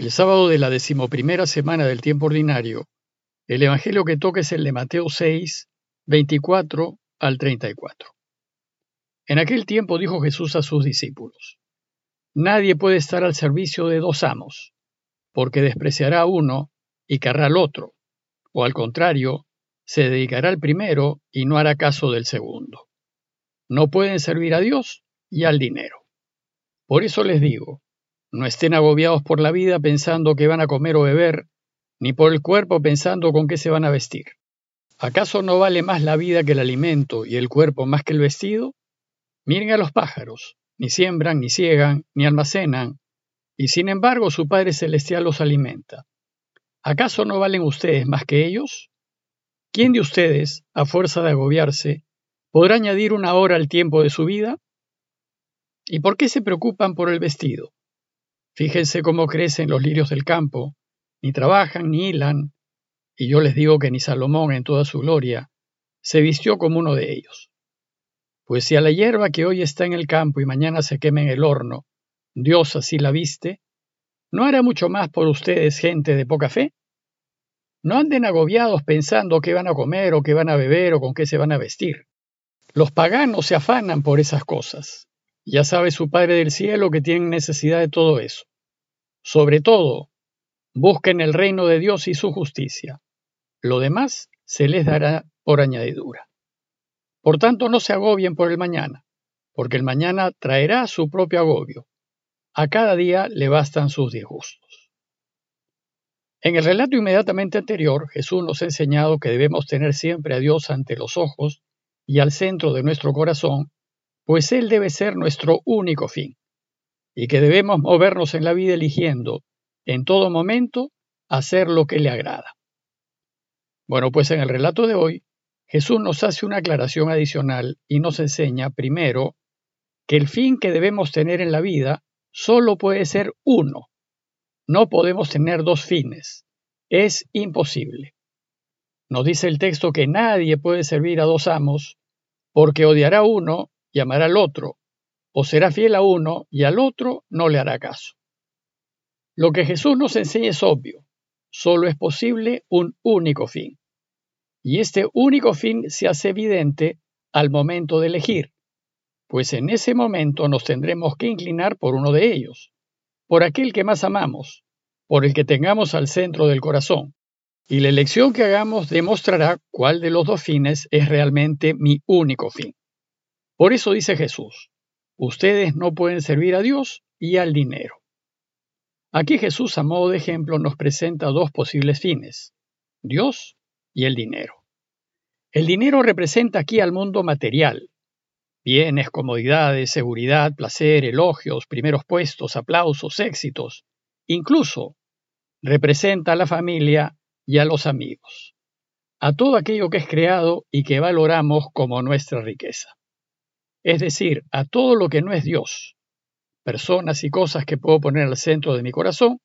El sábado de la decimoprimera semana del tiempo ordinario, el evangelio que toca es el de Mateo 6, 24 al 34. En aquel tiempo dijo Jesús a sus discípulos: Nadie puede estar al servicio de dos amos, porque despreciará a uno y querrá al otro, o al contrario, se dedicará al primero y no hará caso del segundo. No pueden servir a Dios y al dinero. Por eso les digo, no estén agobiados por la vida pensando que van a comer o beber, ni por el cuerpo pensando con qué se van a vestir. ¿Acaso no vale más la vida que el alimento y el cuerpo más que el vestido? Miren a los pájaros, ni siembran, ni ciegan, ni almacenan, y sin embargo su Padre Celestial los alimenta. ¿Acaso no valen ustedes más que ellos? ¿Quién de ustedes, a fuerza de agobiarse, podrá añadir una hora al tiempo de su vida? ¿Y por qué se preocupan por el vestido? Fíjense cómo crecen los lirios del campo, ni trabajan ni hilan, y yo les digo que ni Salomón en toda su gloria se vistió como uno de ellos. Pues si a la hierba que hoy está en el campo y mañana se quema en el horno, Dios así la viste, ¿no hará mucho más por ustedes gente de poca fe? No anden agobiados pensando qué van a comer o qué van a beber o con qué se van a vestir. Los paganos se afanan por esas cosas. Ya sabe su Padre del cielo que tienen necesidad de todo eso. Sobre todo, busquen el reino de Dios y su justicia. Lo demás se les dará por añadidura. Por tanto, no se agobien por el mañana, porque el mañana traerá su propio agobio. A cada día le bastan sus disgustos. En el relato inmediatamente anterior, Jesús nos ha enseñado que debemos tener siempre a Dios ante los ojos y al centro de nuestro corazón pues Él debe ser nuestro único fin, y que debemos movernos en la vida eligiendo, en todo momento, hacer lo que le agrada. Bueno, pues en el relato de hoy, Jesús nos hace una aclaración adicional y nos enseña, primero, que el fin que debemos tener en la vida solo puede ser uno. No podemos tener dos fines. Es imposible. Nos dice el texto que nadie puede servir a dos amos, porque odiará uno y amará al otro, o será fiel a uno y al otro no le hará caso. Lo que Jesús nos enseña es obvio, solo es posible un único fin. Y este único fin se hace evidente al momento de elegir, pues en ese momento nos tendremos que inclinar por uno de ellos, por aquel que más amamos, por el que tengamos al centro del corazón. Y la elección que hagamos demostrará cuál de los dos fines es realmente mi único fin. Por eso dice Jesús, ustedes no pueden servir a Dios y al dinero. Aquí Jesús a modo de ejemplo nos presenta dos posibles fines, Dios y el dinero. El dinero representa aquí al mundo material, bienes, comodidades, seguridad, placer, elogios, primeros puestos, aplausos, éxitos, incluso representa a la familia y a los amigos, a todo aquello que es creado y que valoramos como nuestra riqueza es decir, a todo lo que no es Dios, personas y cosas que puedo poner al centro de mi corazón,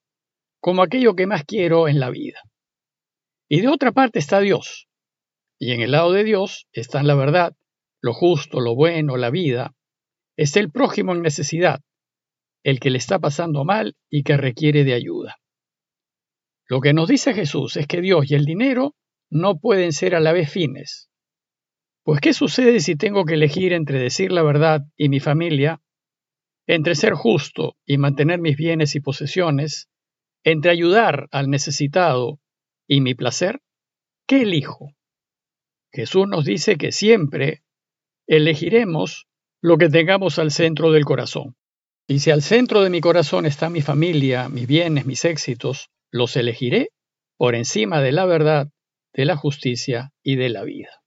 como aquello que más quiero en la vida. Y de otra parte está Dios, y en el lado de Dios están la verdad, lo justo, lo bueno, la vida, está el prójimo en necesidad, el que le está pasando mal y que requiere de ayuda. Lo que nos dice Jesús es que Dios y el dinero no pueden ser a la vez fines, pues ¿qué sucede si tengo que elegir entre decir la verdad y mi familia, entre ser justo y mantener mis bienes y posesiones, entre ayudar al necesitado y mi placer? ¿Qué elijo? Jesús nos dice que siempre elegiremos lo que tengamos al centro del corazón. Y si al centro de mi corazón está mi familia, mis bienes, mis éxitos, los elegiré por encima de la verdad, de la justicia y de la vida.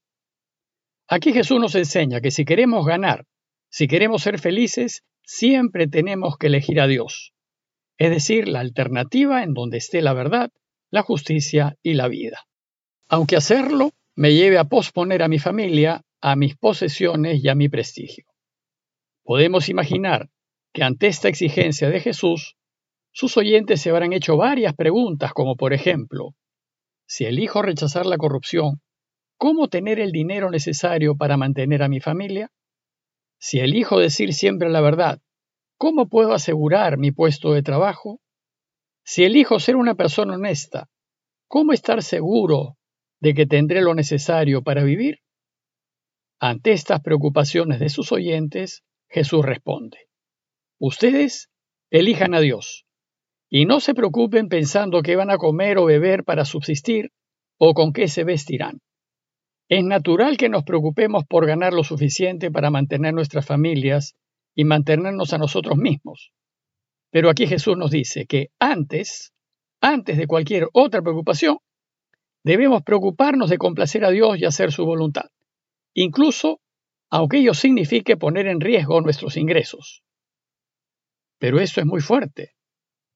Aquí Jesús nos enseña que si queremos ganar, si queremos ser felices, siempre tenemos que elegir a Dios, es decir, la alternativa en donde esté la verdad, la justicia y la vida. Aunque hacerlo me lleve a posponer a mi familia, a mis posesiones y a mi prestigio. Podemos imaginar que ante esta exigencia de Jesús, sus oyentes se habrán hecho varias preguntas, como por ejemplo, si elijo rechazar la corrupción, ¿Cómo tener el dinero necesario para mantener a mi familia? Si elijo decir siempre la verdad, ¿cómo puedo asegurar mi puesto de trabajo? Si elijo ser una persona honesta, ¿cómo estar seguro de que tendré lo necesario para vivir? Ante estas preocupaciones de sus oyentes, Jesús responde, Ustedes elijan a Dios y no se preocupen pensando qué van a comer o beber para subsistir o con qué se vestirán. Es natural que nos preocupemos por ganar lo suficiente para mantener nuestras familias y mantenernos a nosotros mismos. Pero aquí Jesús nos dice que antes, antes de cualquier otra preocupación, debemos preocuparnos de complacer a Dios y hacer su voluntad, incluso aunque ello signifique poner en riesgo nuestros ingresos. Pero eso es muy fuerte,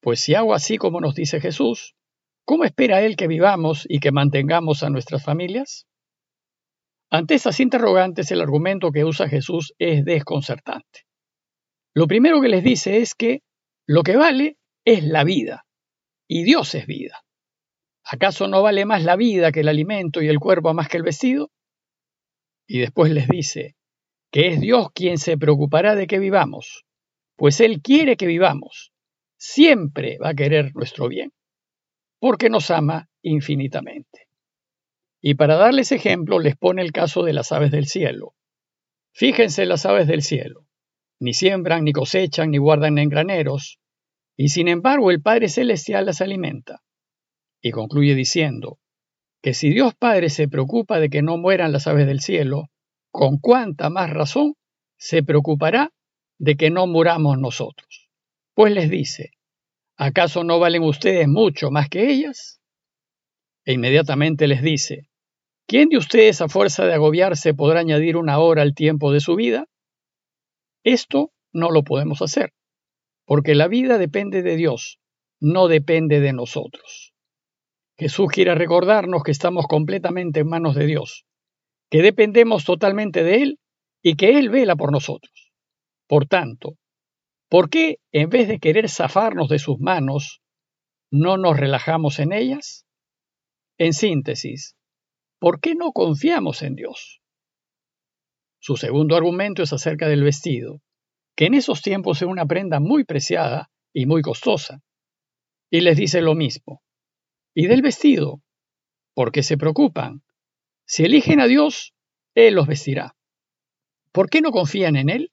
pues si hago así como nos dice Jesús, ¿cómo espera Él que vivamos y que mantengamos a nuestras familias? Ante estas interrogantes, el argumento que usa Jesús es desconcertante. Lo primero que les dice es que lo que vale es la vida, y Dios es vida. ¿Acaso no vale más la vida que el alimento y el cuerpo más que el vestido? Y después les dice que es Dios quien se preocupará de que vivamos, pues Él quiere que vivamos, siempre va a querer nuestro bien, porque nos ama infinitamente. Y para darles ejemplo, les pone el caso de las aves del cielo. Fíjense las aves del cielo. Ni siembran, ni cosechan, ni guardan en graneros, y sin embargo el Padre Celestial las alimenta. Y concluye diciendo que si Dios Padre se preocupa de que no mueran las aves del cielo, con cuánta más razón se preocupará de que no muramos nosotros. Pues les dice, ¿acaso no valen ustedes mucho más que ellas? E inmediatamente les dice, ¿Quién de ustedes a fuerza de agobiarse podrá añadir una hora al tiempo de su vida? Esto no lo podemos hacer, porque la vida depende de Dios, no depende de nosotros. Jesús quiere recordarnos que estamos completamente en manos de Dios, que dependemos totalmente de Él y que Él vela por nosotros. Por tanto, ¿por qué en vez de querer zafarnos de sus manos, no nos relajamos en ellas? En síntesis, ¿Por qué no confiamos en Dios? Su segundo argumento es acerca del vestido, que en esos tiempos era una prenda muy preciada y muy costosa. Y les dice lo mismo. ¿Y del vestido? ¿Por qué se preocupan? Si eligen a Dios, Él los vestirá. ¿Por qué no confían en Él?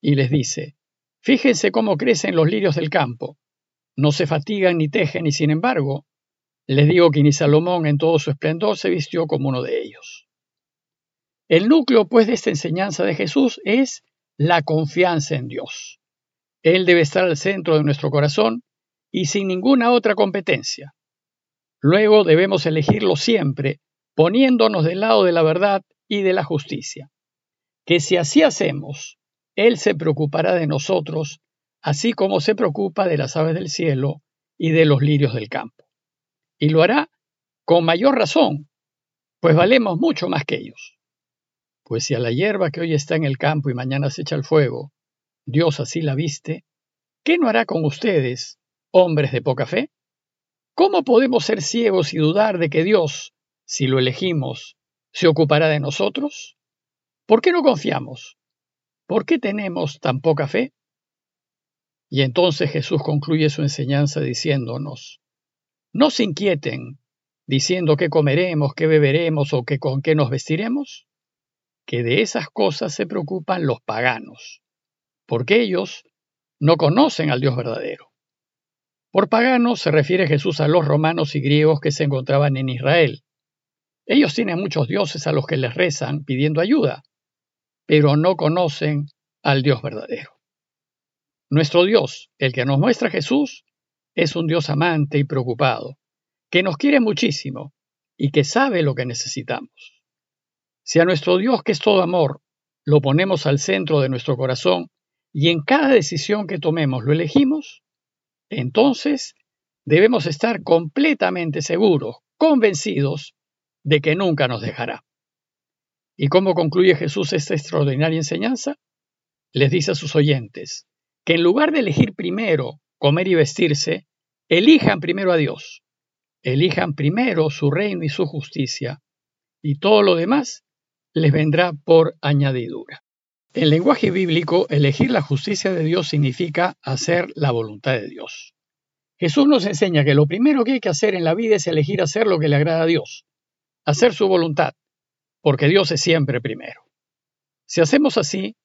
Y les dice, fíjense cómo crecen los lirios del campo. No se fatigan ni tejen y sin embargo, les digo que ni Salomón en todo su esplendor se vistió como uno de ellos. El núcleo, pues, de esta enseñanza de Jesús es la confianza en Dios. Él debe estar al centro de nuestro corazón y sin ninguna otra competencia. Luego debemos elegirlo siempre, poniéndonos del lado de la verdad y de la justicia. Que si así hacemos, Él se preocupará de nosotros, así como se preocupa de las aves del cielo y de los lirios del campo y lo hará con mayor razón, pues valemos mucho más que ellos. Pues si a la hierba que hoy está en el campo y mañana se echa el fuego, Dios así la viste, ¿qué no hará con ustedes, hombres de poca fe? ¿Cómo podemos ser ciegos y dudar de que Dios, si lo elegimos, se ocupará de nosotros? ¿Por qué no confiamos? ¿Por qué tenemos tan poca fe? Y entonces Jesús concluye su enseñanza diciéndonos, no se inquieten diciendo qué comeremos, qué beberemos o qué con qué nos vestiremos, que de esas cosas se preocupan los paganos, porque ellos no conocen al Dios verdadero. Por paganos se refiere Jesús a los romanos y griegos que se encontraban en Israel. Ellos tienen muchos dioses a los que les rezan pidiendo ayuda, pero no conocen al Dios verdadero. Nuestro Dios, el que nos muestra Jesús, es un Dios amante y preocupado, que nos quiere muchísimo y que sabe lo que necesitamos. Si a nuestro Dios, que es todo amor, lo ponemos al centro de nuestro corazón y en cada decisión que tomemos lo elegimos, entonces debemos estar completamente seguros, convencidos de que nunca nos dejará. ¿Y cómo concluye Jesús esta extraordinaria enseñanza? Les dice a sus oyentes que en lugar de elegir primero comer y vestirse, elijan primero a Dios, elijan primero su reino y su justicia, y todo lo demás les vendrá por añadidura. En lenguaje bíblico, elegir la justicia de Dios significa hacer la voluntad de Dios. Jesús nos enseña que lo primero que hay que hacer en la vida es elegir hacer lo que le agrada a Dios, hacer su voluntad, porque Dios es siempre primero. Si hacemos así,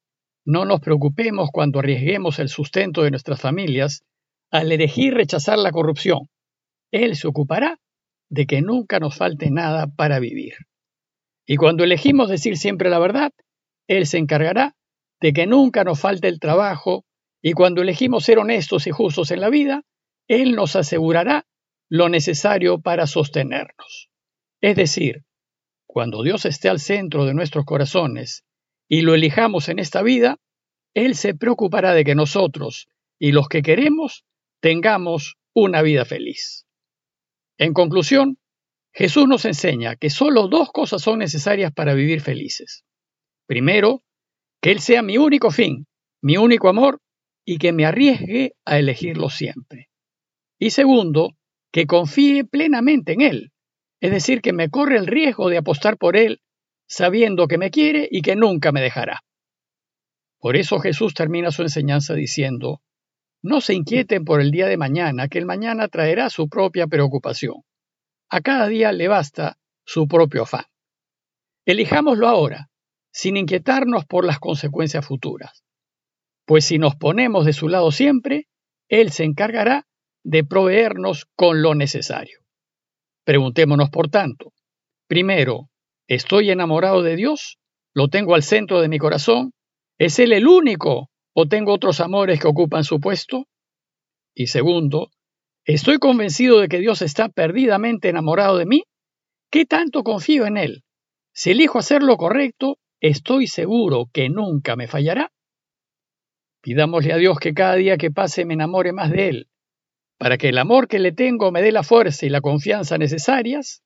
no nos preocupemos cuando arriesguemos el sustento de nuestras familias al elegir rechazar la corrupción. Él se ocupará de que nunca nos falte nada para vivir. Y cuando elegimos decir siempre la verdad, Él se encargará de que nunca nos falte el trabajo y cuando elegimos ser honestos y justos en la vida, él nos asegurará lo necesario para sostenernos. Es decir, cuando Dios esté al centro de nuestros corazones y lo elijamos en esta vida, Él se preocupará de que nosotros y los que queremos tengamos una vida feliz. En conclusión, Jesús nos enseña que solo dos cosas son necesarias para vivir felices. Primero, que Él sea mi único fin, mi único amor, y que me arriesgue a elegirlo siempre. Y segundo, que confíe plenamente en Él, es decir, que me corre el riesgo de apostar por Él, sabiendo que me quiere y que nunca me dejará. Por eso Jesús termina su enseñanza diciendo, no se inquieten por el día de mañana, que el mañana traerá su propia preocupación. A cada día le basta su propio afán. Elijámoslo ahora, sin inquietarnos por las consecuencias futuras. Pues si nos ponemos de su lado siempre, Él se encargará de proveernos con lo necesario. Preguntémonos, por tanto, primero, ¿estoy enamorado de Dios? ¿Lo tengo al centro de mi corazón? ¿Es Él el único o tengo otros amores que ocupan su puesto? Y segundo, ¿estoy convencido de que Dios está perdidamente enamorado de mí? ¿Qué tanto confío en Él? Si elijo hacer lo correcto, estoy seguro que nunca me fallará. Pidámosle a Dios que cada día que pase me enamore más de Él para que el amor que le tengo me dé la fuerza y la confianza necesarias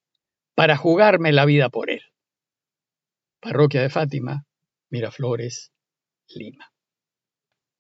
para jugarme la vida por él. Parroquia de Fátima, Miraflores, Lima.